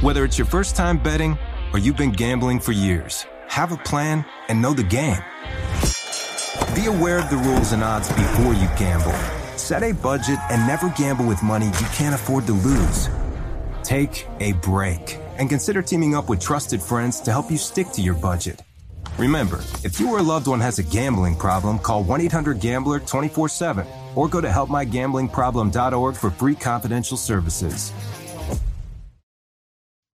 Whether it's your first time betting or you've been gambling for years, have a plan and know the game. Be aware of the rules and odds before you gamble. Set a budget and never gamble with money you can't afford to lose. Take a break and consider teaming up with trusted friends to help you stick to your budget. Remember, if you or a loved one has a gambling problem, call 1 800 Gambler 24 7 or go to helpmygamblingproblem.org for free confidential services.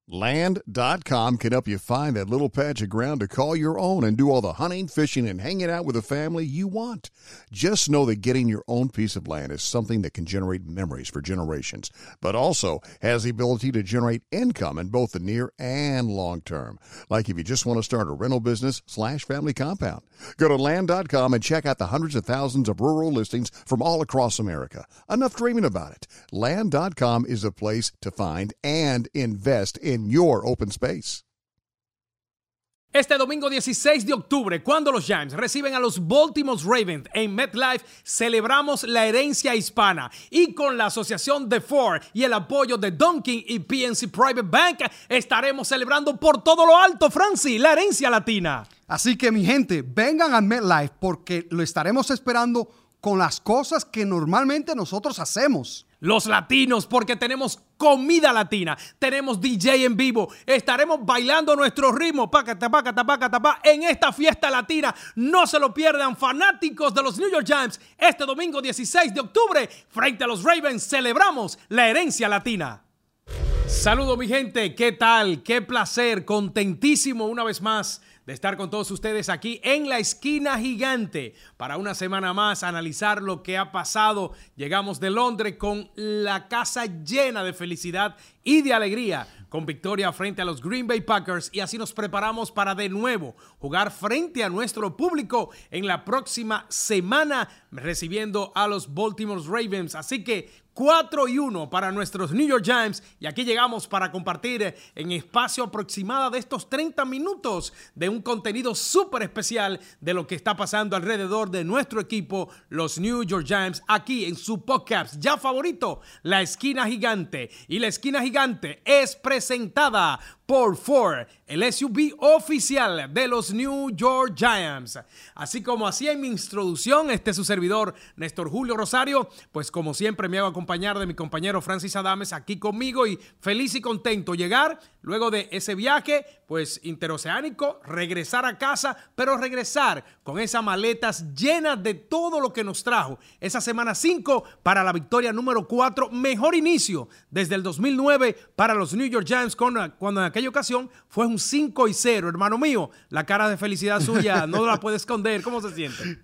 Land.com can help you find that little patch of ground to call your own and do all the hunting, fishing, and hanging out with the family you want. Just know that getting your own piece of land is something that can generate memories for generations, but also has the ability to generate income in both the near and long term. Like if you just want to start a rental business slash family compound. Go to land.com and check out the hundreds of thousands of rural listings from all across America. Enough dreaming about it. Land.com is a place to find and invest in your open space. Este domingo 16 de octubre, cuando los Giants reciben a los Baltimore Ravens en MetLife, celebramos la herencia hispana y con la asociación de Ford y el apoyo de Dunkin y PNC Private Bank estaremos celebrando por todo lo alto, Francis, la herencia latina. Así que mi gente, vengan a MetLife porque lo estaremos esperando con las cosas que normalmente nosotros hacemos. Los latinos, porque tenemos comida latina, tenemos DJ en vivo, estaremos bailando nuestro ritmo, en esta fiesta latina. No se lo pierdan, fanáticos de los New York Giants. Este domingo 16 de octubre, frente a los Ravens, celebramos la herencia latina. Saludos mi gente, ¿qué tal? Qué placer, contentísimo una vez más de estar con todos ustedes aquí en la esquina gigante para una semana más analizar lo que ha pasado. Llegamos de Londres con la casa llena de felicidad y de alegría con victoria frente a los Green Bay Packers y así nos preparamos para de nuevo jugar frente a nuestro público en la próxima semana recibiendo a los Baltimore Ravens. Así que 4 y 1 para nuestros New York Giants. Y aquí llegamos para compartir en espacio aproximado de estos 30 minutos de un contenido súper especial de lo que está pasando alrededor de nuestro equipo, los New York Giants, aquí en su podcast ya favorito, La Esquina Gigante. Y La Esquina Gigante es presentada por Ford, el SUV oficial de los New York Giants. Así como hacía en mi introducción, este es su servidor, Néstor Julio Rosario, pues como siempre me hago acompañar de mi compañero Francis Adames aquí conmigo y feliz y contento llegar luego de ese viaje, pues interoceánico, regresar a casa, pero regresar con esas maletas llenas de todo lo que nos trajo esa semana 5 para la victoria número 4, mejor inicio desde el 2009 para los New York Giants con, cuando en aquella ocasión fue 5 y 0, hermano mío, la cara de felicidad suya no la puede esconder, ¿cómo se siente?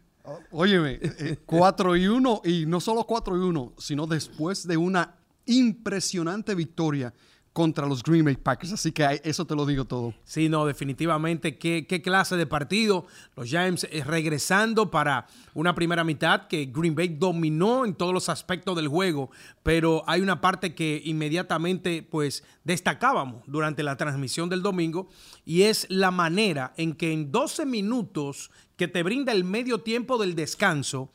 Óyeme, 4 y 1 y no solo 4 y 1, sino después de una impresionante victoria contra los Green Bay Packers. Así que eso te lo digo todo. Sí, no, definitivamente. ¿Qué, clase de partido? Los Giants eh, regresando para una primera mitad que Green Bay dominó en todos los aspectos del juego, pero hay una parte que inmediatamente pues destacábamos durante la transmisión del domingo y es la manera en que en 12 minutos que te brinda el medio tiempo del descanso,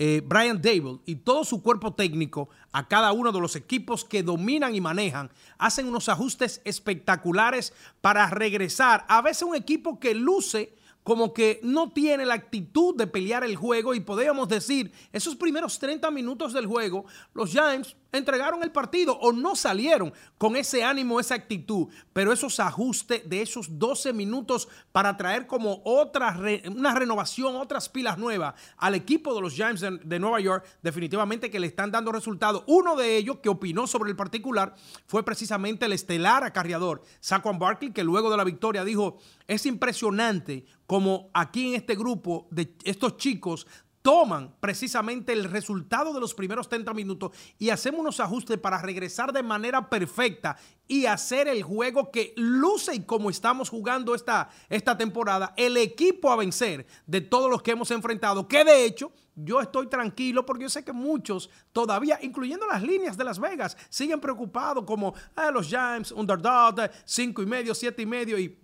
eh, Brian Dable y todo su cuerpo técnico a cada uno de los equipos que dominan y manejan, hacen unos ajustes espectaculares para regresar. A veces un equipo que luce como que no tiene la actitud de pelear el juego y podríamos decir, esos primeros 30 minutos del juego, los Giants entregaron el partido o no salieron con ese ánimo, esa actitud, pero esos ajustes de esos 12 minutos para traer como otra, una renovación, otras pilas nuevas al equipo de los Giants de, Nueva York, definitivamente que le están dando resultados. Uno de ellos que opinó sobre el particular fue precisamente el estelar acarreador, Saquon Barkley, que luego de la victoria dijo, es impresionante como aquí en este grupo de estos chicos toman precisamente el resultado de los primeros 30 minutos y hacemos unos ajustes para regresar de manera perfecta y hacer el juego que luce y como estamos jugando esta, esta temporada, el equipo a vencer de todos los que hemos enfrentado, que de hecho yo estoy tranquilo porque yo sé que muchos todavía, incluyendo las líneas de Las Vegas, siguen preocupados como ah, los Giants, underdog, cinco y medio, siete y medio y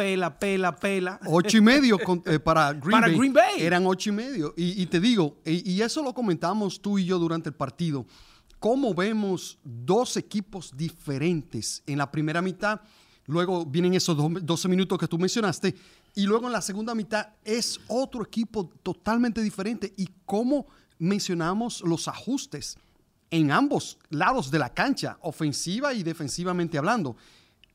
pela, pela, pela. Ocho y medio eh, para, Green, Bay. Eran ocho y medio. Y, te digo, y, eso lo comentamos tú y yo durante el partido. cómo vemos dos equipos diferentes en la primera mitad. Luego vienen esos 12 minutos que tú mencionaste. Y luego en la segunda mitad es otro equipo totalmente diferente. Y cómo mencionamos los ajustes en ambos lados de la cancha, ofensiva y defensivamente hablando.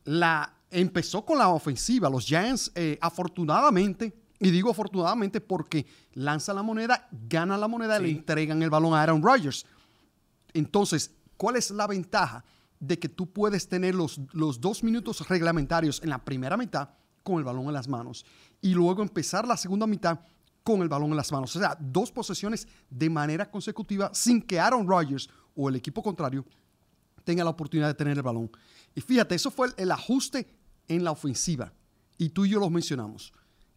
La, empezó con la ofensiva. Los Giants, eh, afortunadamente, y digo afortunadamente porque lanza la moneda, gana la moneda, le entregan el balón a Aaron Rodgers. Entonces, ¿cuál es la ventaja de que tú puedes tener los, los dos minutos reglamentarios en la primera mitad con el balón en las manos y luego empezar la segunda mitad con el balón en las manos? O sea, dos posesiones de manera consecutiva sin que Aaron Rodgers o el equipo contrario tenga la oportunidad de tener el balón. Y fíjate, eso fue el, ajuste en la ofensiva. Y tú y yo los mencionamos.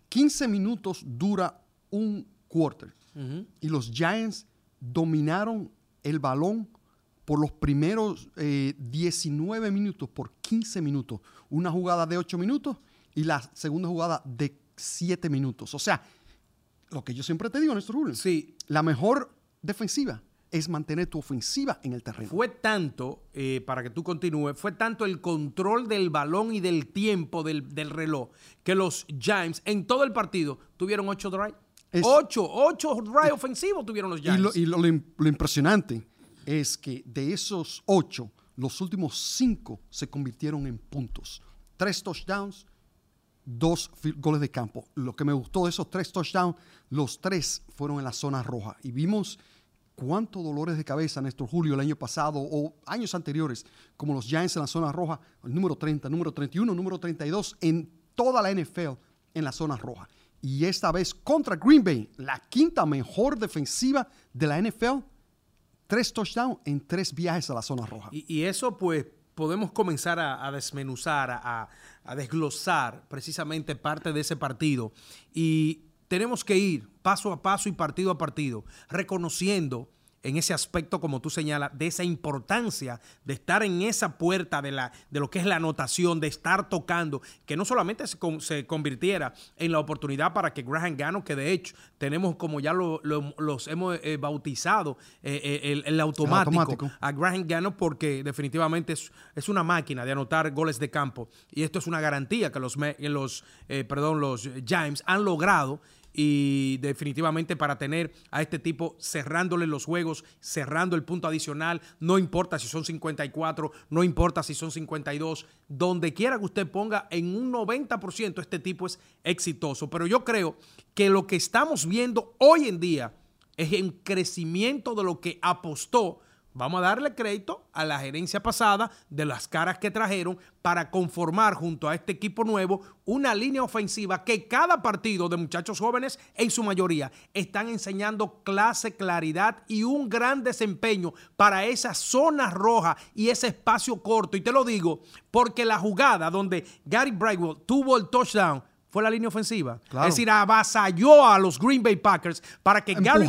15 minutos dura un quarter. Y los Giants dominaron el balón por los primeros 19 eh, minutos, por 15 minutos. Una jugada de 8 minutos y la segunda jugada de 7 minutos. O sea, lo que yo siempre te digo, Néstor Julio. Sí. La mejor defensiva es mantener tu ofensiva en el terreno. Fue tanto, eh, para que tú continúes, fue tanto el control del balón y del tiempo del, reloj que los Giants en todo el partido tuvieron ocho drives. ocho, ocho drives ofensivos tuvieron los Giants. Y, lo, impresionante es que de esos ocho, los últimos cinco se convirtieron en puntos. Tres touchdowns, dos goles de campo. Lo que me gustó de esos tres touchdowns, los tres fueron en la zona roja. Y vimos cuántos dolores de cabeza, Néstor Julio, el año pasado o años anteriores, como los Giants en la zona roja, el número 30, número 31, número 32, en toda la NFL en la zona roja. Y esta vez contra Green Bay, la quinta mejor defensiva de la NFL, tres touchdowns en tres viajes a la zona roja. Y, eso pues podemos comenzar a, desmenuzar, a, a desglosar precisamente parte de ese partido. Y tenemos que ir paso a paso y partido a partido, reconociendo en ese aspecto, como tú señalas, de esa importancia de estar en esa puerta de, la, de lo que es la anotación, de estar tocando, que no solamente se, convirtiera en la oportunidad para que Graham Gano, que de hecho tenemos como ya lo, los hemos eh, bautizado, eh, eh, el, automático, a Graham Gano, porque definitivamente es, es, una máquina de anotar goles de campo. Y esto es una garantía que los, los, perdón, los Giants han logrado y definitivamente para tener a este tipo cerrándole los juegos, cerrando el punto adicional, no importa si son 54, no importa si son 52, donde quiera que usted ponga en un 90% este tipo es exitoso. Pero yo creo que lo que estamos viendo hoy en día es un crecimiento de lo que apostó Vamos a darle crédito a la gerencia pasada de las caras que trajeron para conformar junto a este equipo nuevo una línea ofensiva que cada partido de muchachos jóvenes, en su mayoría, están enseñando clase, claridad y un gran desempeño para esa zona roja y ese espacio corto. Y te lo digo porque la jugada donde Gary Brightwell tuvo el touchdown fue la línea ofensiva. Es decir, avasalló a los Green Bay Packers para que Gary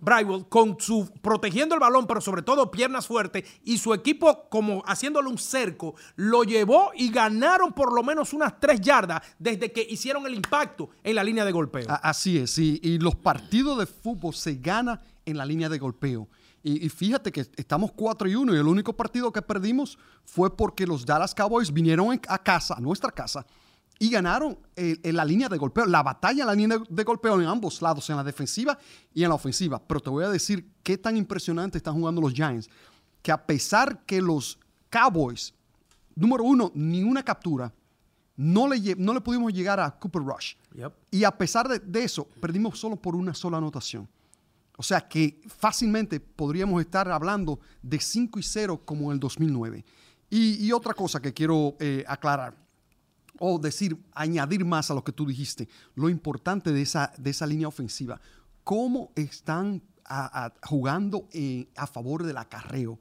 Brightwell, con su protegiendo el balón, pero sobre todo piernas fuertes, y su equipo como haciéndole un cerco, lo llevó y ganaron por lo menos unas tres yardas desde que hicieron el impacto en la línea de golpeo. Así es, sí. y los partidos de fútbol se ganan en la línea de golpeo. Y, fíjate que estamos 4 y 1 y el único partido que perdimos fue porque los Dallas Cowboys vinieron a casa, a nuestra casa, y ganaron en la línea de golpeo, la batalla en la línea de, golpeo en ambos lados, en la defensiva y en la ofensiva. Pero te voy a decir qué tan impresionante están jugando los Giants, que a pesar que los Cowboys, número uno, ni una captura, no le, no le pudimos llegar a Cooper Rush. Y a pesar de, eso, perdimos solo por una sola anotación. O sea que fácilmente podríamos estar hablando de 5 y 0 como en el 2009. Y, otra cosa que quiero eh, aclarar o decir, añadir más a lo que tú dijiste, lo importante de esa, de esa línea ofensiva, cómo están jugando a favor del acarreo,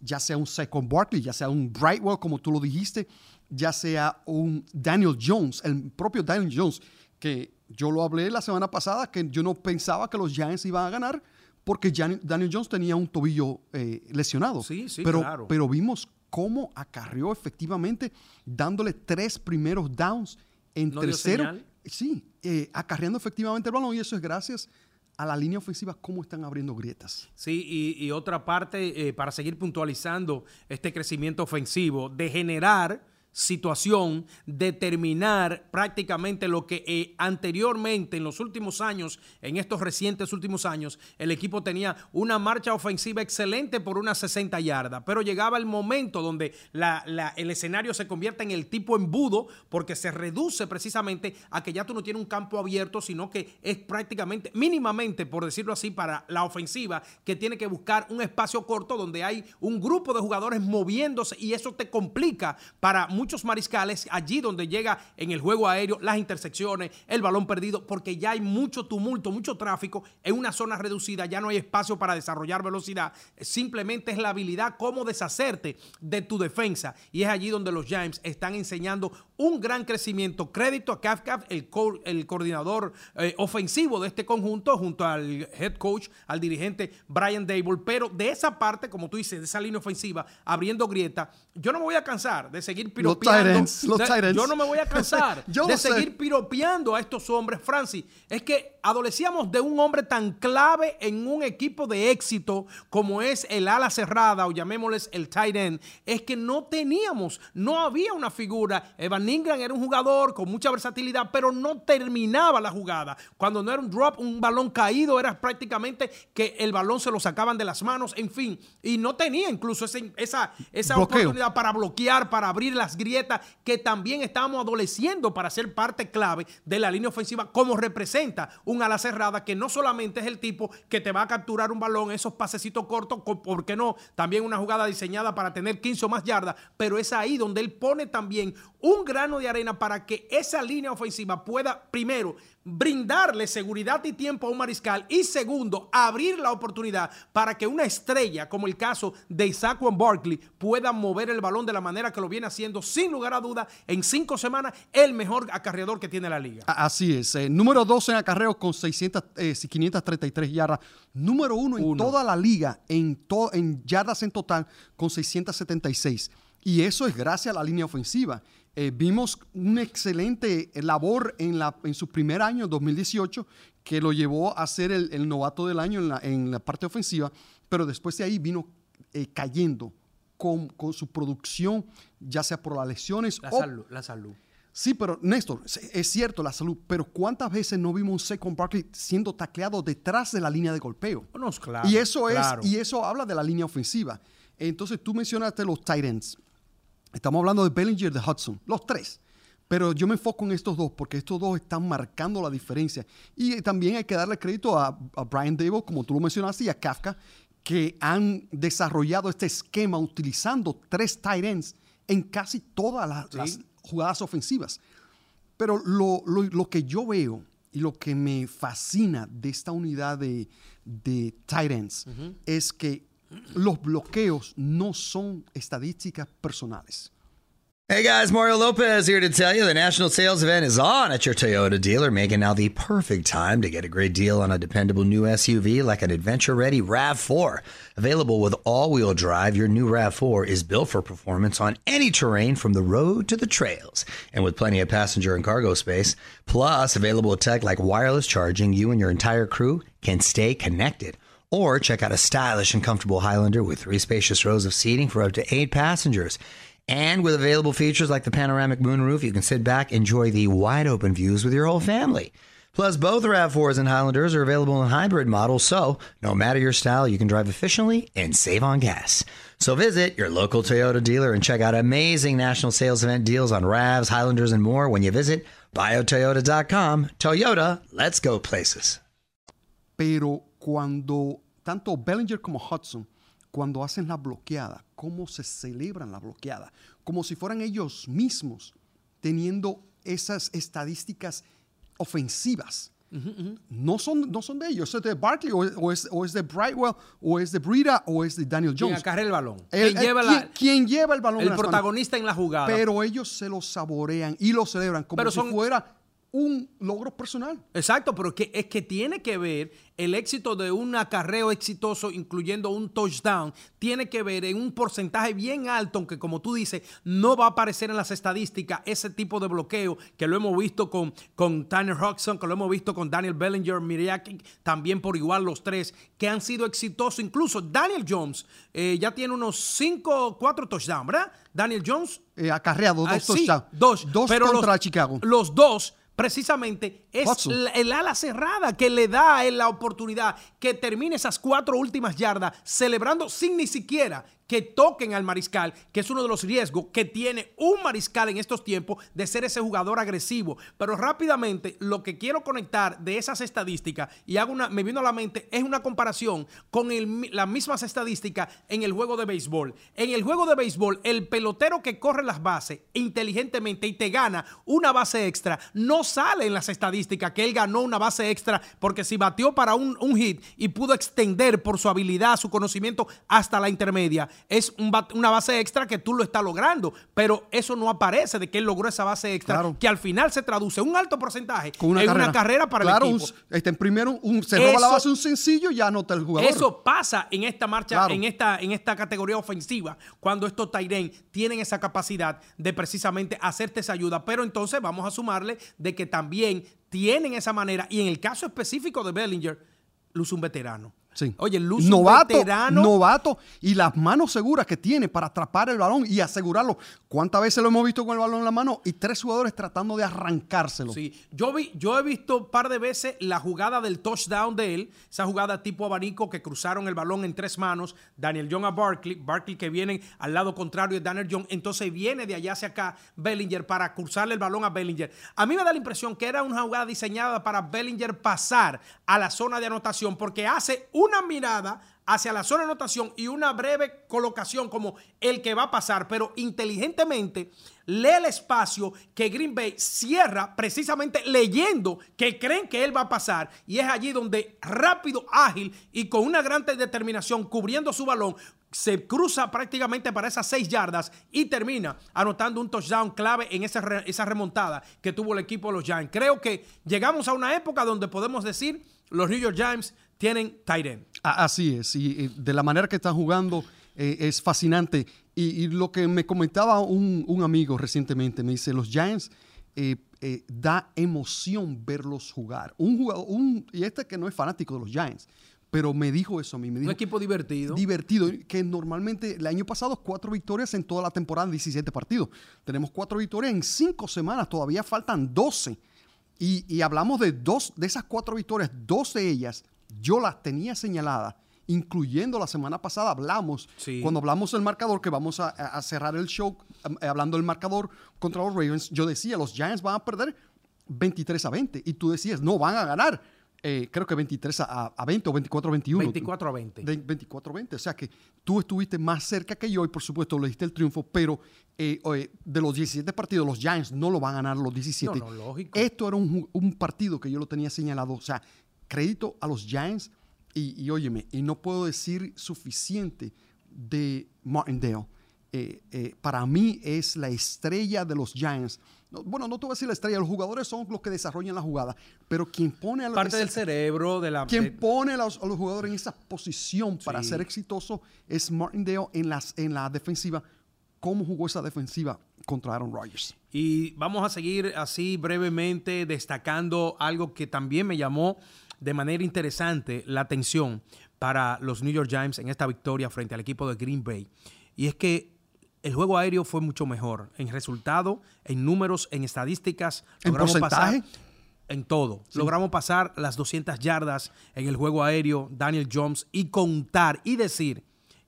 ya sea un Second Barkley, ya sea un Brightwell, como tú lo dijiste, ya sea un Daniel Jones, el propio Daniel Jones, que yo lo hablé la semana pasada, que yo no pensaba que los Giants iban a ganar, porque Daniel Jones tenía un tobillo eh, lesionado. Sí, sí, pero, claro. Pero vimos cómo acarrió efectivamente, dándole tres primeros downs en tercero. Sí, eh, acarreando efectivamente el balón y eso es gracias a la línea ofensiva cómo están abriendo grietas. Sí, y, y otra parte, eh, para seguir puntualizando este crecimiento ofensivo, de generar situación determinar prácticamente lo que eh, anteriormente, en los últimos años, en estos recientes últimos años, el equipo tenía una marcha ofensiva excelente por unas 60 yardas, pero llegaba el momento donde la, el escenario se convierte en el tipo embudo porque se reduce precisamente a que ya tú no tienes un campo abierto, sino que es prácticamente, mínimamente, por decirlo así, para la ofensiva, que tiene que buscar un espacio corto donde hay un grupo de jugadores moviéndose y eso te complica para muchos muchos mariscales allí donde llega en el juego aéreo, las intersecciones, el balón perdido, porque ya hay mucho tumulto, mucho tráfico en una zona reducida, ya no hay espacio para desarrollar velocidad, simplemente es la habilidad cómo deshacerte de tu defensa. Y es allí donde los Giants están enseñando un gran crecimiento. Crédito a Kafka, el, co el coordinador eh, ofensivo de este conjunto, junto al head coach, al dirigente Brian Dable. Pero de esa parte, como tú dices, de esa línea ofensiva, abriendo grieta, yo no me voy a cansar de seguir piropeando. Los los de, yo no me voy a cansar de seguir sé. piropeando a estos hombres. Francis, es que adolecíamos de un hombre tan clave en un equipo de éxito como es el ala cerrada o llamémosles el tight end. Es que no teníamos, no había una figura. Evan Ingram era un jugador con mucha versatilidad, pero no terminaba la jugada. Cuando no era un drop, un balón caído, era prácticamente que el balón se lo sacaban de las manos, en fin. Y no tenía incluso ese, esa, esa oportunidad para bloquear, para abrir las grietas, que también estábamos adoleciendo para ser parte clave de la línea ofensiva, como representa un ala cerrada, que no solamente es el tipo que te va a capturar un balón, esos pasecitos cortos, ¿por qué no? También una jugada diseñada para tener 15 o más yardas, pero es ahí donde él pone también un grano de arena para que esa línea ofensiva pueda, primero, brindarle seguridad y tiempo a un mariscal y segundo, abrir la oportunidad para que una estrella, como el caso de Isaacwan Barkley, pueda mover el balón de la manera que lo viene haciendo, sin lugar a duda, en cinco semanas, el mejor acarreador que tiene la liga. Así es. Eh, número 12 en acarreo con 600, eh, 533 yardas. Número uno en uno. toda la liga en, to en yardas en total con 676. Y eso es gracias a la línea ofensiva. Eh, vimos una excelente labor en, la, en su primer año, 2018, que lo llevó a ser el, el novato del año en la, en la, parte ofensiva, pero después de ahí vino eh, cayendo con, con, su producción, ya sea por las lesiones la o... Salud, la salud. Sí, pero Néstor, es cierto la salud, pero ¿cuántas veces no vimos un Second Barkley siendo tacleado detrás de la línea de golpeo? No, claro, y eso claro. es, y eso habla de la línea ofensiva. Entonces tú mencionaste los tight ends. Estamos hablando de Bellinger, de Hudson, los tres. Pero yo me enfoco en estos dos porque estos dos están marcando la diferencia. Y también hay que darle crédito a, a Brian Dable, como tú lo mencionaste, y a Kafka, que han desarrollado este esquema utilizando tres tight ends en casi todas las, sí. las jugadas ofensivas. Pero lo, lo, lo, que yo veo y lo que me fascina de esta unidad de, de tight ends uh -huh. es que los bloqueos no son estadísticas personales. Hey guys, Mario Lopez here to tell you the national sales event is on at your Toyota dealer, making now the perfect time to get a great deal on a dependable new SUV like an adventure ready RAV4. Available with all wheel drive, your new RAV4 is built for performance on any terrain from the road to the trails. And with plenty of passenger and cargo space, plus available tech like wireless charging, you and your entire crew can stay connected. Or check out a stylish and comfortable Highlander with three spacious rows of seating for up to eight passengers. And with available features like the panoramic moonroof, you can sit back, enjoy the wide open views with your whole family. Plus, both RAV4s and Highlanders are available in hybrid models, so no matter your style, you can drive efficiently and save on gas. So visit your local Toyota dealer and check out amazing national sales event deals on RAVs, Highlanders, and more when you visit biotoyota.com. Toyota, let's go places. Pero cuando tanto Bellinger como Hudson cuando hacen la bloqueada, cómo se celebran la bloqueada, como si fueran ellos mismos teniendo esas estadísticas ofensivas. Uh -huh, uh -huh. No, son, no son de ellos, es de Barkley o, o, es, o es, de Brightwell o es de Brida o es de Daniel Jones. Quien el balón. El, ¿Quién, lleva ¿quién, la, ¿quién, lleva el balón? El protagonista manos? en la jugada. Pero ellos se lo saborean y lo celebran como Pero si son, fuera un logro personal. Exacto, pero que, es que tiene que ver el éxito de un acarreo exitoso, incluyendo un touchdown, tiene que ver en un porcentaje bien alto, aunque como tú dices, no va a aparecer en las estadísticas ese tipo de bloqueo que lo hemos visto con, con Tanner Hodgson, que lo hemos visto con Daniel Bellinger, Miriaki, también por igual los tres, que han sido exitosos. Incluso Daniel Jones eh, ya tiene unos 5, 4 touchdowns, ¿verdad? Daniel Jones. Eh, acarreado dos Ah, sí, touchdowns. dos, Dos pero contra los, Chicago. Los dos, precisamente, es el ala cerrada que le da a él la oportunidad que termine esas cuatro últimas yardas celebrando sin ni siquiera que toquen al mariscal, que es uno de los riesgos que tiene un mariscal en estos tiempos de ser ese jugador agresivo. Pero rápidamente, lo que quiero conectar de esas estadísticas, y hago una, me vino a la mente, es una comparación con el las mismas estadísticas en el juego de béisbol. En el juego de béisbol, el pelotero que corre las bases inteligentemente y te gana una base extra, no sale en las estadísticas que él ganó una base extra porque si batió para un hit y pudo extender por su habilidad, su conocimiento hasta la intermedia, es un una base extra que tú lo estás logrando, pero eso no aparece de que él logró esa base extra, Claro. que al final se traduce un alto porcentaje Con una en carrera. una carrera para claro, el un- equipo. este, en primero un, se roba la base un sencillo y ya anota el jugador. Eso pasa en esta marcha, Claro. en, esta, en esta categoría ofensiva, cuando estos Tyren tienen esa capacidad de precisamente hacerte esa ayuda. Pero entonces vamos a sumarle de que también tienen esa manera, y en el caso específico de Bellinger, luce un veterano. Sí. Oye, luce novato, un veterano. novato y las manos seguras que tiene para atrapar el balón y asegurarlo. ¿Cuántas veces lo hemos visto con el balón en la mano y tres jugadores tratando de arrancárselo? Sí, yo, vi, yo he visto un par de veces la jugada del touchdown de él, esa jugada tipo abanico que cruzaron el balón en tres manos, Daniel John a Barkley, Barkley que viene al lado contrario de Daniel John, entonces viene de allá hacia acá Bellinger para cruzarle el balón a Bellinger. A mí me da la impresión que era una jugada diseñada para Bellinger pasar a la zona de anotación porque hace una mirada hacia la zona de anotación y una breve colocación como el que va a pasar, pero inteligentemente lee el espacio que Green Bay cierra precisamente leyendo que creen que él va a pasar y es allí donde rápido, ágil y con una gran determinación cubriendo su balón se cruza prácticamente para esas seis yardas y termina anotando un touchdown clave en esa, esa remontada que tuvo el equipo de los Giants. Creo que llegamos a una época donde podemos decir los New York Giants tienen tight end. Así es, y de la manera que están jugando eh, es fascinante. Y, y lo que me comentaba un, un amigo recientemente, me dice, los Giants eh, eh, da emoción verlos jugar. Un jugador, un, y este que no es fanático de los Giants, pero me dijo eso a mí, me Un dijo, equipo divertido. divertido, que normalmente el año pasado cuatro victorias en toda la temporada, 17 partidos. Tenemos cuatro victorias en cinco semanas, todavía faltan 12. Y, y hablamos de dos, de esas cuatro victorias, dos de ellas yo las tenía señaladas, incluyendo la semana pasada hablamos, Sí. cuando hablamos del marcador, que vamos a, a cerrar el show eh, hablando del marcador contra los Ravens, yo decía, los Giants van a perder 23 a 20. Y tú decías, no, van a ganar. eh, creo que 23 a, a 20 o 24 a 21. 24 a 20. De 24 a 20. O sea que tú estuviste más cerca que yo y por supuesto le diste el triunfo, pero eh, oye, de los 17 partidos, los Giants no lo van a ganar los 17. No, no, lógico. Esto era un, un partido que yo lo tenía señalado. O sea, crédito a los Giants y, y óyeme, y no puedo decir suficiente de Martindale. Eh, eh, para mí es la estrella de los Giants. No, bueno, no te voy a decir la estrella, los jugadores son los que desarrollan la jugada, pero quien pone a los Parte del cerebro, de la... quien pone a los, a los jugadores en esa posición para Sí. ser exitoso es Martindale en, las, en la defensiva. ¿Cómo jugó esa defensiva contra Aaron Rodgers? Y vamos a seguir así brevemente destacando algo que también me llamó de manera interesante la atención para los New York Giants en esta victoria frente al equipo de Green Bay. Y es que el juego aéreo fue mucho mejor en resultado, en números, en estadísticas. ¿En Logramos porcentaje? pasar en todo. Logramos pasar las 200 yardas en el juego aéreo, Daniel Jones, y contar y decir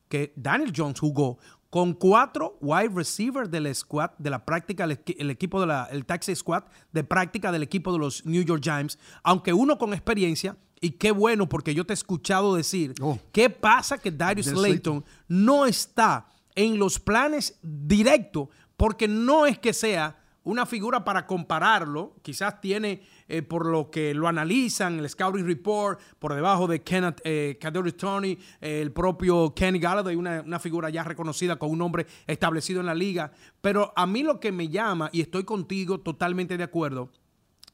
que Daniel Jones jugó con cuatro wide receivers del squad, de la práctica, el, equi- el equipo de la, el taxi squad de práctica del equipo de los New York Giants, aunque uno con experiencia, y qué bueno, porque yo te he escuchado decir, Oh. ¿qué pasa que Darius Darius Slayton no está en los planes directos? Porque no es que sea una figura para compararlo, quizás tiene, eh, por lo que lo analizan, el Scouting Report, por debajo de Kenneth, eh, eh, el propio Kenny Galladay, una, una figura ya reconocida con un nombre establecido en la liga. Pero a mí lo que me llama, y estoy contigo totalmente de acuerdo,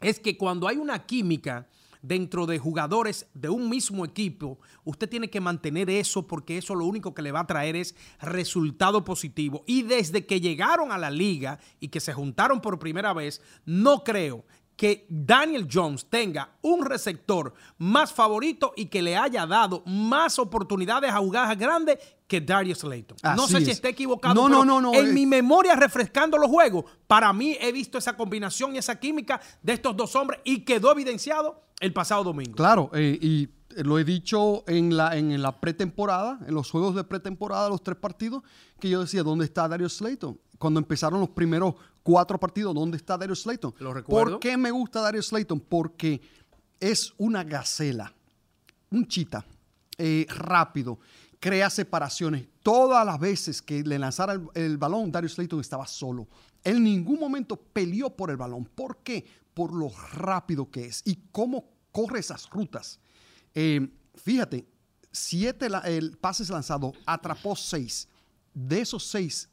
es que cuando hay una química dentro de jugadores de un mismo equipo, usted tiene que mantener eso porque eso lo único que le va a traer es resultado positivo. Y desde que llegaron a la liga y que se juntaron por primera vez, no creo que Daniel Jones tenga un receptor más favorito y que le haya dado más oportunidades a jugadas grandes que Darius Slayton. no sé si es. esté equivocado, No, pero no, no, no, en eh. mi memoria refrescando los juegos, para mí he visto esa combinación y esa química de estos dos hombres y quedó evidenciado el pasado domingo. Claro, eh, y lo he dicho en la, en la pretemporada, en los juegos de pretemporada, los tres partidos, que yo decía, ¿dónde está Darius Slayton? Cuando empezaron los primeros cuatro partidos, ¿dónde está Darius Slayton? Lo recuerdo. ¿Por qué me gusta Darius Slayton? Porque es una gacela, un chita, eh, rápido, crea separaciones. Todas las veces que le lanzara el, el balón, Darius Slayton estaba solo. Él en ningún momento peleó por el balón. ¿Por qué? Por lo rápido que es y cómo corre esas rutas. Eh, fíjate, siete la- el pases lanzados, atrapó seis. De esos seis,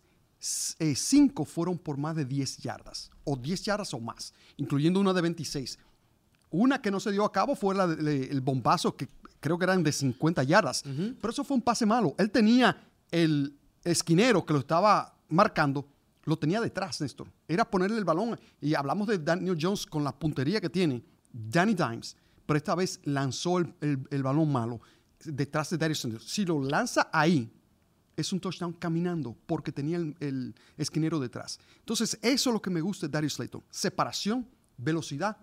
eh, cinco fueron por más de 10 yardas, o 10 yardas o más, incluyendo una de 26. Una que no se dio a cabo fue la de- de- el bombazo, que creo que eran de 50 yardas. Pero eso fue un pase malo. Él tenía el esquinero que lo estaba marcando, lo tenía detrás, Néstor. Era ponerle el balón. Y hablamos de Daniel Jones con la puntería que tiene. Danny Dimes. Pero esta vez lanzó el, el- balón malo detrás de Darius Slayton. Si lo lanza ahí, es un touchdown caminando porque tenía el, esquinero detrás. Entonces, eso es lo que me gusta de Darius Slayton. Separación, velocidad,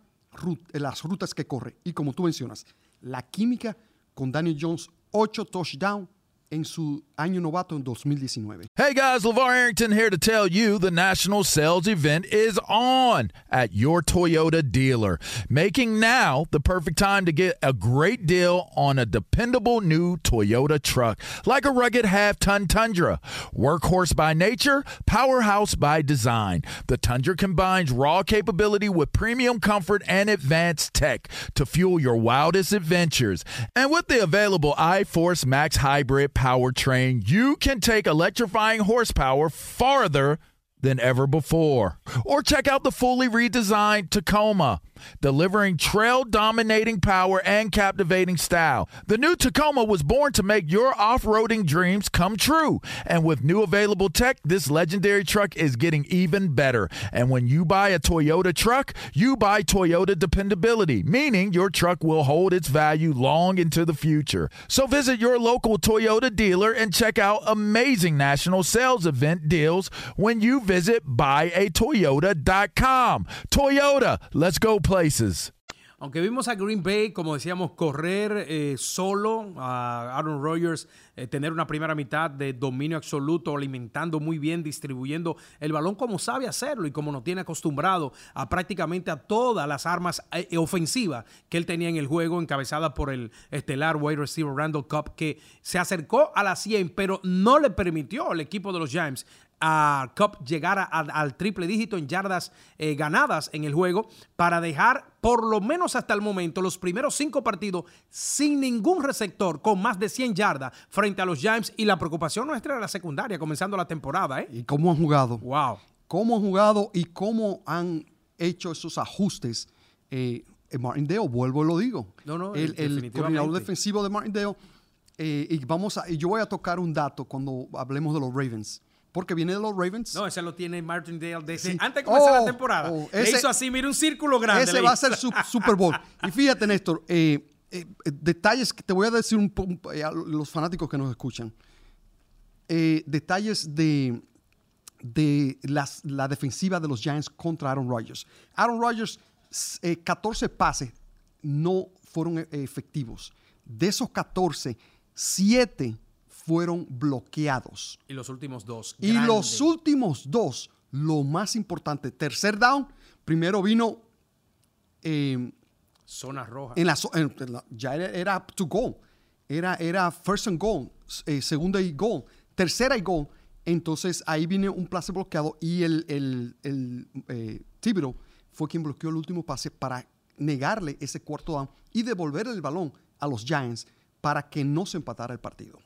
eh, las rutas que corre. Y como tú mencionas, la química con Daniel Jones, 8 touchdowns en su año novato en 2019. Hey guys, LeVar Arrington here to tell you the national sales event is on at your Toyota dealer, making now the perfect time to get a great deal on a dependable new Toyota truck, like a rugged half ton Tundra. Workhorse by nature, powerhouse by design. The Tundra combines raw capability with premium comfort and advanced tech to fuel your wildest adventures. And with the available iForce Max Hybrid powertrain, you can take electrifying horsepower farther than ever before. Or check out the fully redesigned Tacoma, delivering trail dominating power and captivating style. The new Tacoma was born to make your off roading dreams come true. And with new available tech, this legendary truck is getting even better. And when you buy a Toyota truck, you buy Toyota dependability, meaning your truck will hold its value long into the future. So visit your local Toyota dealer and check out amazing national sales event deals when you visit buyatoyota.com. Toyota, let's go places. Aunque vimos a Green Bay, como decíamos, correr eh, solo, a Aaron Rodgers eh, tener una primera mitad de dominio absoluto, alimentando muy bien, distribuyendo el balón como sabe hacerlo y como nos tiene acostumbrado a prácticamente a todas las armas eh, ofensivas que él tenía en el juego, encabezada por el estelar wide receiver Randall Cobb, que se acercó a las 100, pero no le permitió al equipo de los Giants a Cup llegar a- al triple dígito en yardas eh, ganadas en el juego para dejar por lo menos hasta el momento los primeros cinco partidos sin ningún receptor con más de 100 yardas frente a los Giants y la preocupación nuestra era la secundaria comenzando la temporada. ¿eh? ¿Y cómo han jugado? Wow. cómo han jugado y cómo han hecho esos ajustes. Eh, en Martindale, vuelvo y lo digo. No, no, el, el coordinador defensivo de Martindale. eh, y vamos a, y yo voy a tocar un dato cuando hablemos de los Ravens. Porque viene de los Ravens. No, ese lo tiene Martindale desde Sí. antes de comenzar Oh, la temporada. oh, Le ese- hizo así, mira un círculo grande. Ese va a ser su Super Bowl. Y fíjate, Néstor, eh, eh, eh, detalles que te voy a decir un a los fanáticos que nos escuchan. Eh, detalles de, de las- la defensiva de los Giants contra Aaron Rodgers. Aaron Rodgers, s- eh, 14 pases no fueron efectivos. De esos 14, 7 fueron bloqueados. Y los últimos dos. Y grande. los últimos dos, lo más importante, tercer down, primero vino eh, Zona roja. en la, en- en la- ya era, era to goal, era, era first and goal, eh, segunda y goal, tercera y goal. Entonces ahí viene un pase bloqueado y el, el, el eh, Thibodeau fue quien bloqueó el último pase para negarle ese cuarto down y devolver el balón a los Giants para que no se empatara el partido.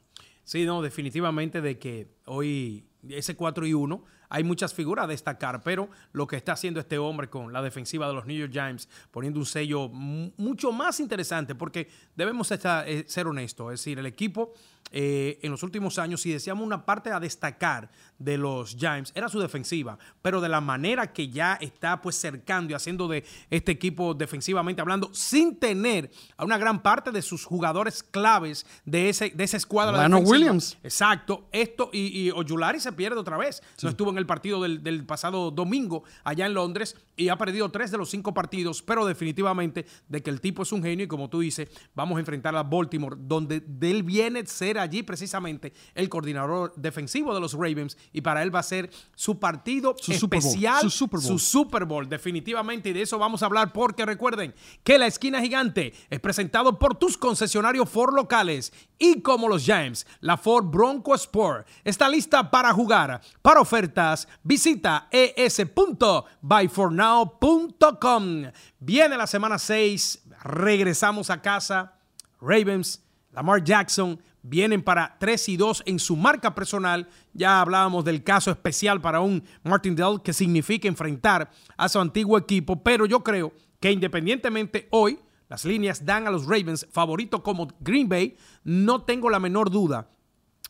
Sí, no, definitivamente de que hoy ese 4 y 1 hay muchas figuras a destacar, pero lo que está haciendo este hombre con la defensiva de los New York Giants, poniendo un sello mucho más interesante, porque debemos estar, eh, ser honestos, es decir, el equipo eh, en los últimos años, si decíamos una parte a destacar de los Giants, era su defensiva, pero de la manera que ya está pues cercando y haciendo de este equipo defensivamente hablando, sin tener a una gran parte de sus jugadores claves de, ese, de esa escuadra. de Williams. Exacto. Esto, y, y Oyulari se pierde otra vez. No estuvo en el partido del, del, pasado domingo allá en Londres y ha perdido tres de los cinco partidos, pero definitivamente de que el tipo es un genio y como tú dices, vamos a enfrentar a Baltimore, donde de él viene ser allí precisamente el coordinador defensivo de los Ravens y para él va a ser su partido especial, su, Super Bowl. su Super Bowl, definitivamente, y de eso vamos a hablar porque recuerden que la esquina gigante es presentado por tus concesionarios Ford locales y como los James, la Ford Bronco Sport está lista para jugar. Para ofertas, visita es.byfornow.com. Viene la semana 6, regresamos a casa. Ravens, Lamar Jackson vienen para 3 y 2 en su marca personal. Ya hablábamos del caso especial para un Martindale que significa enfrentar a su antiguo equipo, pero yo creo que independientemente hoy las líneas dan a los Ravens favorito como Green Bay, no tengo la menor duda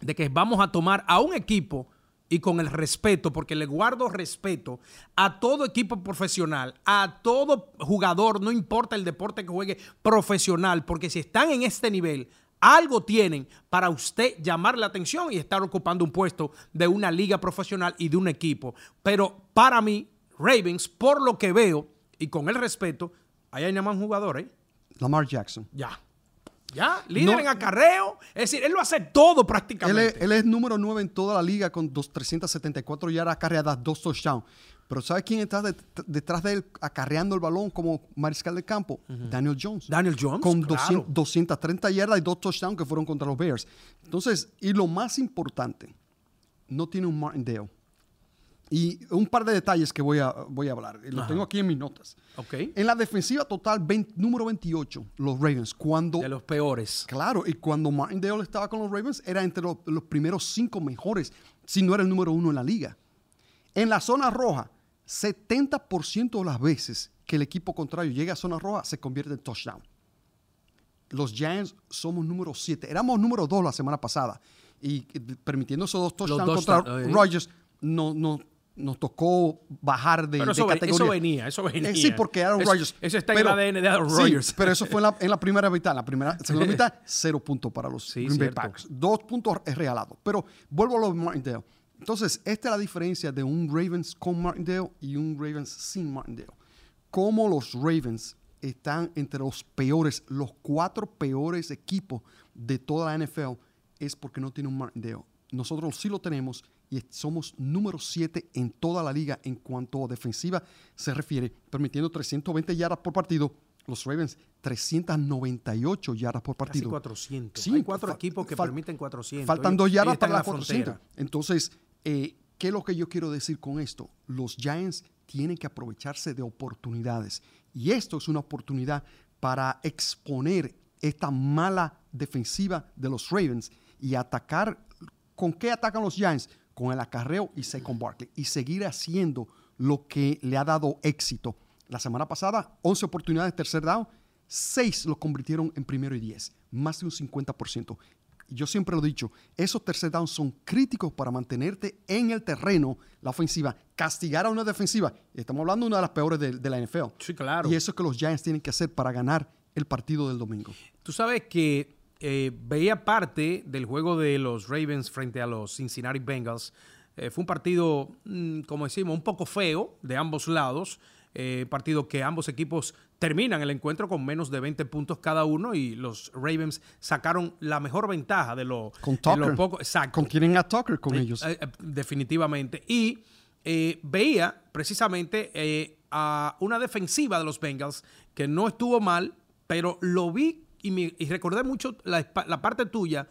de que vamos a tomar a un equipo y con el respeto, porque le guardo respeto a todo equipo profesional, a todo jugador, no importa el deporte que juegue profesional, porque si están en este nivel, algo tienen para usted llamar la atención y estar ocupando un puesto de una liga profesional y de un equipo. Pero para mí, Ravens, por lo que veo y con el respeto, ahí hay nada más jugadores. ¿eh? Lamar Jackson. Ya. Ya, líder en acarreo. Es decir, él lo hace todo prácticamente. Él es, número 9 en toda la liga con 374 yardas acarreadas, dos touchdowns. Pero ¿sabe quién está detrás de él acarreando el balón como mariscal de campo? Daniel Jones. Daniel Jones. Con 230 yardas y dos touchdowns que fueron contra los Bears. Entonces, y lo más importante, no tiene un Martindale. Y un par de detalles que voy a, voy a hablar. Lo tengo aquí en mis notas. Okay. En la defensiva total, número 28, los Ravens. Cuando, de los peores. Claro, y cuando Martindale estaba con los Ravens, era entre los, los primeros cinco mejores, si no era el número uno en la liga. En la zona roja, 70% de las veces que el equipo contrario llega a zona roja, se convierte en touchdown. Los Giants somos número 7. Éramos número 2 la semana pasada. Y permitiendo esos dos touchdowns contra Rodgers, no, no, nos tocó bajar de, pero eso, categoría. Eso venía, eso venía. Eh, sí, porque Aaron Rodgers. Eso está pero, en el ADN de Aaron Rodgers. Sí, pero eso fue en la, en la, primera mitad. En la primera, segunda mitad, cero puntos para los sí, Green Bay Packers. Dos puntos es regalado. Pero vuelvo a lo de Martindale. Entonces, esta es la diferencia de un Ravens con Martindale y un Ravens sin Martindale. Cómo los Ravens están entre los peores, los cuatro peores equipos de toda la NFL es porque no tiene un Martindale. Nosotros sí lo tenemos y somos número 7 en toda la liga en cuanto a defensiva se refiere, permitiendo 320 yardas por partido. Los Ravens, 398 yardas por partido. Casi 400. Sí, Hay cuatro equipos que permiten 400. Faltan dos yardas para las 400. Entonces, eh, ¿qué es lo que yo quiero decir con esto? Los Giants tienen que aprovecharse de oportunidades. Y esto es una oportunidad para exponer esta mala defensiva de los Ravens y atacar. ¿Con qué atacan los Giants? Con el acarreo y con Barkley y seguir haciendo lo que le ha dado éxito. La semana pasada, 11 oportunidades de tercer down, 6 lo convirtieron en primero y 10, más de un 50%. Yo siempre lo he dicho, esos tercer downs son críticos para mantenerte en el terreno, la ofensiva, castigar a una defensiva. Estamos hablando de una de las peores de, la NFL. Sí, claro. Y eso es que los Giants tienen que hacer para ganar el partido del domingo. Tú sabes que eh, veía parte del juego de los Ravens frente a los Cincinnati Bengals. Eh, fue un partido, mm, como decimos, un poco feo de ambos lados. Eh, partido que ambos equipos terminan el encuentro con menos de 20 puntos cada uno y los Ravens sacaron la mejor ventaja de lo, con Tucker. poco. Exacto. Con quieren a Tucker con ellos. definitivamente. Y veía precisamente a una defensiva de los Bengals que no estuvo mal, pero lo vi y, recordé mucho la, parte tuya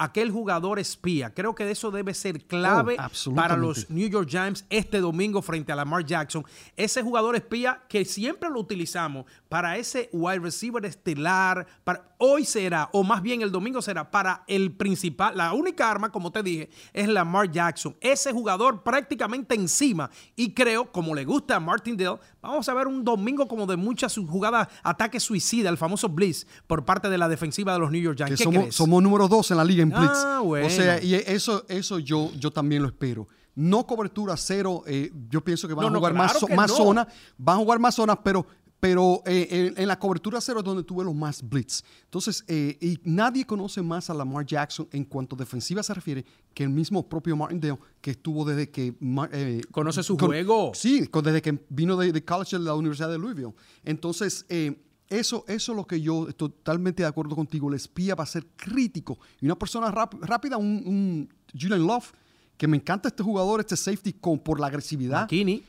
aquel jugador espía. Creo que eso debe ser clave Oh, para los New York Giants este domingo frente a Lamar Jackson. Ese jugador espía que siempre lo utilizamos para ese wide receiver estelar. Para, hoy será, o más bien el domingo será, para el principal. La única arma, como te dije, es Lamar Jackson. Ese jugador prácticamente encima. Y creo, como le gusta a Martindale, vamos a ver un domingo como de muchas jugadas, ataque suicida, el famoso blitz, por parte de la defensiva de los New York que Giants. ¿Qué somos, somos número dos en la liga en blitz. Ah, bueno. O sea, y eso, eso yo, yo también lo espero. No cobertura cero, eh, yo pienso que van No, a no, jugar claro más, que más no. zona, van a jugar más zonas, pero, pero eh, en, en la cobertura cero es donde tuve los más blitz. Entonces, eh, y nadie conoce más a Lamar Jackson en cuanto a defensiva se refiere que el mismo propio Martindale que estuvo desde que... Eh, Conoce su juego. Sí, con- desde que vino de, de college de la Universidad de Louisville. Entonces, eh, eso, eso es lo que yo estoy totalmente de acuerdo contigo. El espía va a ser crítico. Y una persona ráp- rápida, un, un Julian Love, que me encanta este jugador, este safety, con, por la agresividad. McKinney.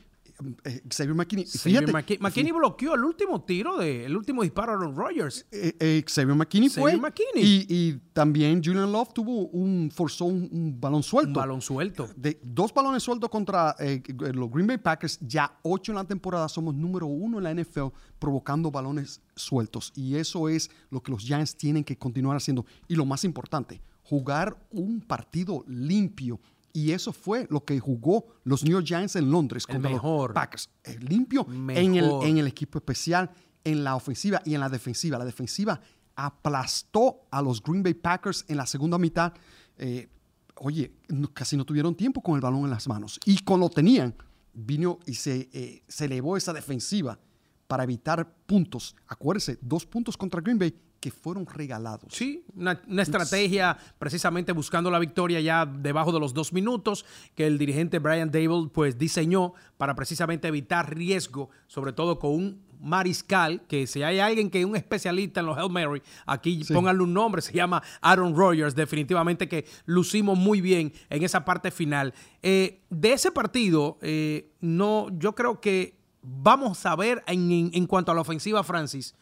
Xavier McKinney. Xavier Fíjate, McKinney, McKinney bloqueó el último tiro, de, el último disparo a Aaron Rodgers. eh, eh, Xavier McKinney Xavier fue. McKinney. Y, y también Julian Love tuvo un, forzó un, un balón suelto. Un balón suelto. de dos balones sueltos contra eh, los Green Bay Packers, ya ocho en la temporada, somos número uno en la NFL provocando balones sueltos. Y eso es lo que los Giants tienen que continuar haciendo. Y lo más importante, jugar un partido limpio. Y eso fue lo que jugó los New York Giants en Londres El contra mejor. los Packers. Limpio en el, Mejor. en el equipo especial, en la ofensiva y en la defensiva. La defensiva aplastó a los Green Bay Packers en la segunda mitad. Eh, oye, casi no tuvieron tiempo con el balón en las manos. Y cuando lo tenían, vino y se, eh, se elevó esa defensiva para evitar puntos. Acuérdense, dos puntos contra Green Bay que fueron regalados. Sí, una, una estrategia precisamente buscando la victoria ya debajo de los dos minutos que el dirigente Brian Dable pues diseñó para precisamente evitar riesgo, sobre todo con un mariscal, que si hay alguien que es un especialista en los Hail Mary, aquí Sí. pónganle un nombre, se llama Aaron Rodgers, definitivamente que lucimos muy bien en esa parte final. Eh, de ese partido, eh, no, yo creo que vamos a ver en, en- en cuanto a la ofensiva, Francis,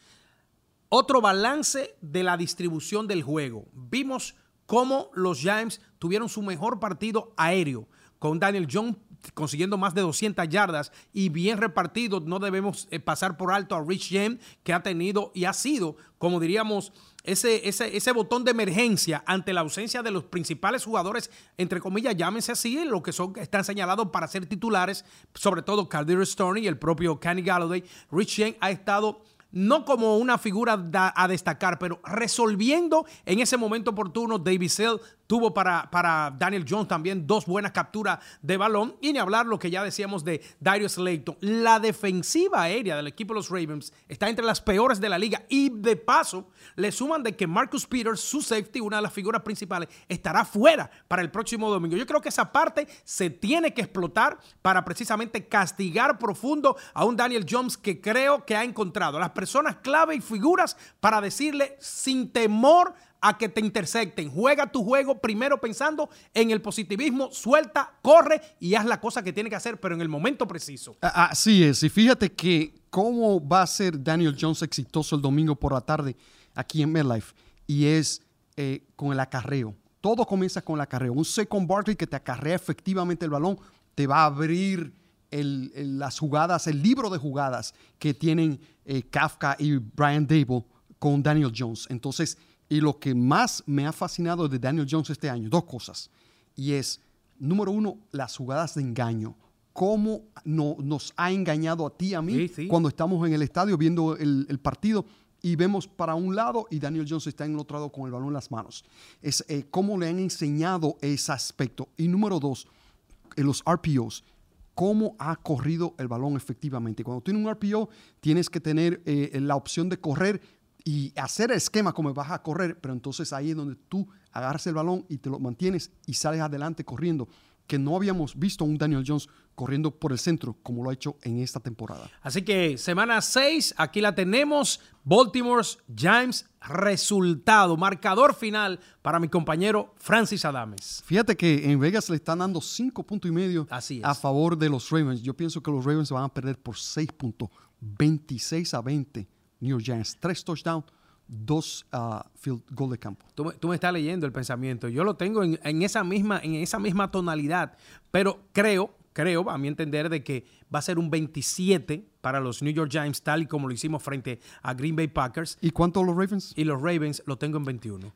otro balance de la distribución del juego. Vimos cómo los Giants tuvieron su mejor partido aéreo, con Daniel Jones consiguiendo más de 200 yardas y bien repartido. No debemos eh, pasar por alto a Rich James, que ha tenido y ha sido, como diríamos, ese, ese, ese botón de emergencia ante la ausencia de los principales jugadores, entre comillas, llámense así, lo que son, están señalados para ser titulares, sobre todo Calder Stoney y el propio Kenny Galladay. Rich James ha estado no como una figura a destacar, pero resolviendo en ese momento oportuno. David Sell tuvo para, para Daniel Jones también dos buenas capturas de balón. Y ni hablar lo que ya decíamos de Darius Slayton. La defensiva aérea del equipo de los Ravens está entre las peores de la liga. Y de paso, le suman de que Marcus Peters, su safety, una de las figuras principales, estará fuera para el próximo domingo. Yo creo que esa parte se tiene que explotar para precisamente castigar profundo a un Daniel Jones que creo que ha encontrado las personas clave y figuras para decirle sin temor a que te intersecten. Juega tu juego primero pensando en el positivismo, suelta, corre y haz la cosa que tiene que hacer, pero en el momento preciso. Así es, y fíjate que cómo va a ser Daniel Jones exitoso el domingo por la tarde aquí en MetLife, y es eh, con el acarreo. Todo comienza con el acarreo. Un second Barkley que te acarrea efectivamente el balón te va a abrir las jugadas, el libro de jugadas que tienen eh, Kafka y Brian Dable con Daniel Jones. Entonces, y lo que más me ha fascinado de Daniel Jones este año, dos cosas, y es, número uno, las jugadas de engaño. Cómo no, nos ha engañado a ti y a mí Sí, sí. cuando estamos en el estadio viendo el, el partido y vemos para un lado y Daniel Jones está en el otro lado con el balón en las manos. Es eh, cómo le han enseñado ese aspecto. Y número dos, en los RPOs, cómo ha corrido el balón efectivamente. Cuando tienes un RPO, tienes que tener eh, la opción de correr y hacer el esquema como vas a correr, pero entonces ahí es donde tú agarras el balón y te lo mantienes y sales adelante corriendo, que no habíamos visto un Daniel Jones corriendo por el centro como lo ha hecho en esta temporada. Así que semana 6, aquí la tenemos. Baltimore's Giants, resultado, marcador final para mi compañero Francis Adames. Fíjate que en Vegas le están dando cinco puntos y medio Así a favor de los Ravens. Yo pienso que los Ravens se van a perder por 6 puntos, 26 a 20. New York Giants, tres touchdowns, dos uh, field goal de campo. Tú, me- tú me estás leyendo el pensamiento. Yo lo tengo en, en esa misma, en esa misma tonalidad, pero creo, creo, a mi entender, de que va a ser un 27 para los New York Giants, tal y como lo hicimos frente a Green Bay Packers. ¿Y cuánto los Ravens? Y los Ravens lo tengo en 21.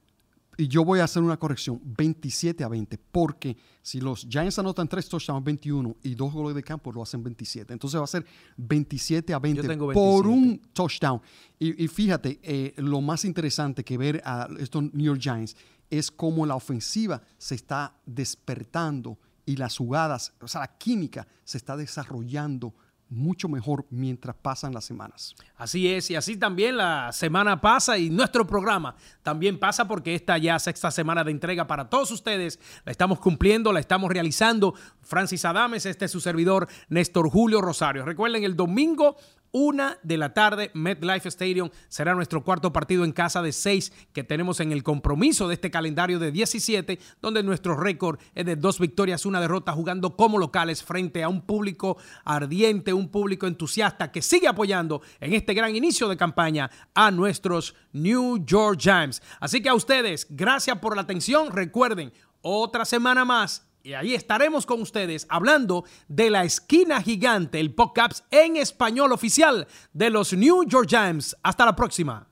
Y yo voy a hacer una corrección, 27 a 20, porque si los Giants anotan tres touchdowns, 21 y dos goles de campo, lo hacen 27. Entonces va a ser 27 a 20 tengo por 27. un touchdown. Y, y fíjate, eh, lo más interesante que ver a estos New York Giants es cómo la ofensiva se está despertando y las jugadas, o sea, la química se está desarrollando mucho mejor mientras pasan las semanas. Así es, y así también la semana pasa y nuestro programa también pasa porque esta ya sexta semana de entrega para todos ustedes la estamos cumpliendo, la estamos realizando. Francis Adames, este es su servidor Néstor Julio Rosario. Recuerden, el domingo una de la tarde, MetLife Stadium será nuestro cuarto partido en casa de seis que tenemos en el compromiso de este calendario de 17, donde nuestro récord es de dos victorias, una derrota, jugando como locales frente a un público ardiente, un público entusiasta que sigue apoyando en este gran inicio de campaña a nuestros New York Giants. Así que a ustedes, gracias por la atención. Recuerden, otra semana más y ahí estaremos con ustedes hablando de la esquina gigante, el podcast en español oficial de los New York Giants. Hasta la próxima.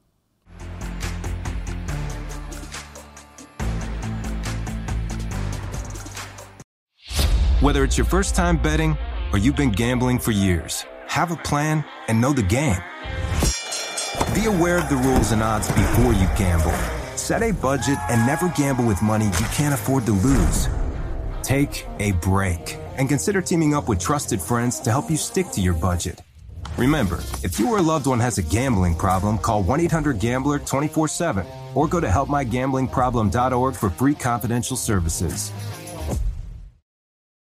Whether it's your first time betting or you've been gambling for years, have a plan and know the game. Be aware of the rules and odds before you gamble. Set a budget and never gamble with money you can't afford to lose. Take a break and consider teaming up with trusted friends to help you stick to your budget. Remember, if you or a loved one has a gambling problem, call 1 800 Gambler 24 7 or go to helpmygamblingproblem.org for free confidential services.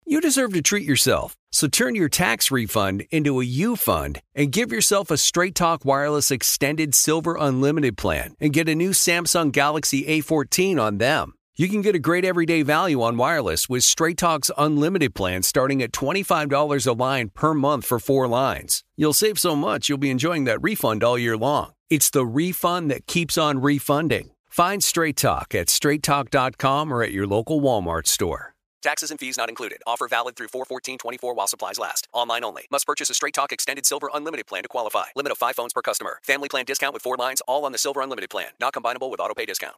You deserve to treat yourself, so turn your tax refund into a U fund and give yourself a Straight Talk Wireless Extended Silver Unlimited plan and get a new Samsung Galaxy A14 on them. You can get a great everyday value on wireless with Straight Talk's unlimited plan starting at $25 a line per month for four lines. You'll save so much you'll be enjoying that refund all year long. It's the refund that keeps on refunding. Find Straight Talk at straighttalk.com or at your local Walmart store. Taxes and fees not included. Offer valid through 41424 while supplies last. Online only. Must purchase a Straight Talk Extended Silver Unlimited plan to qualify. Limit of 5 phones per customer. Family plan discount with 4 lines all on the Silver Unlimited plan. Not combinable with auto pay discount.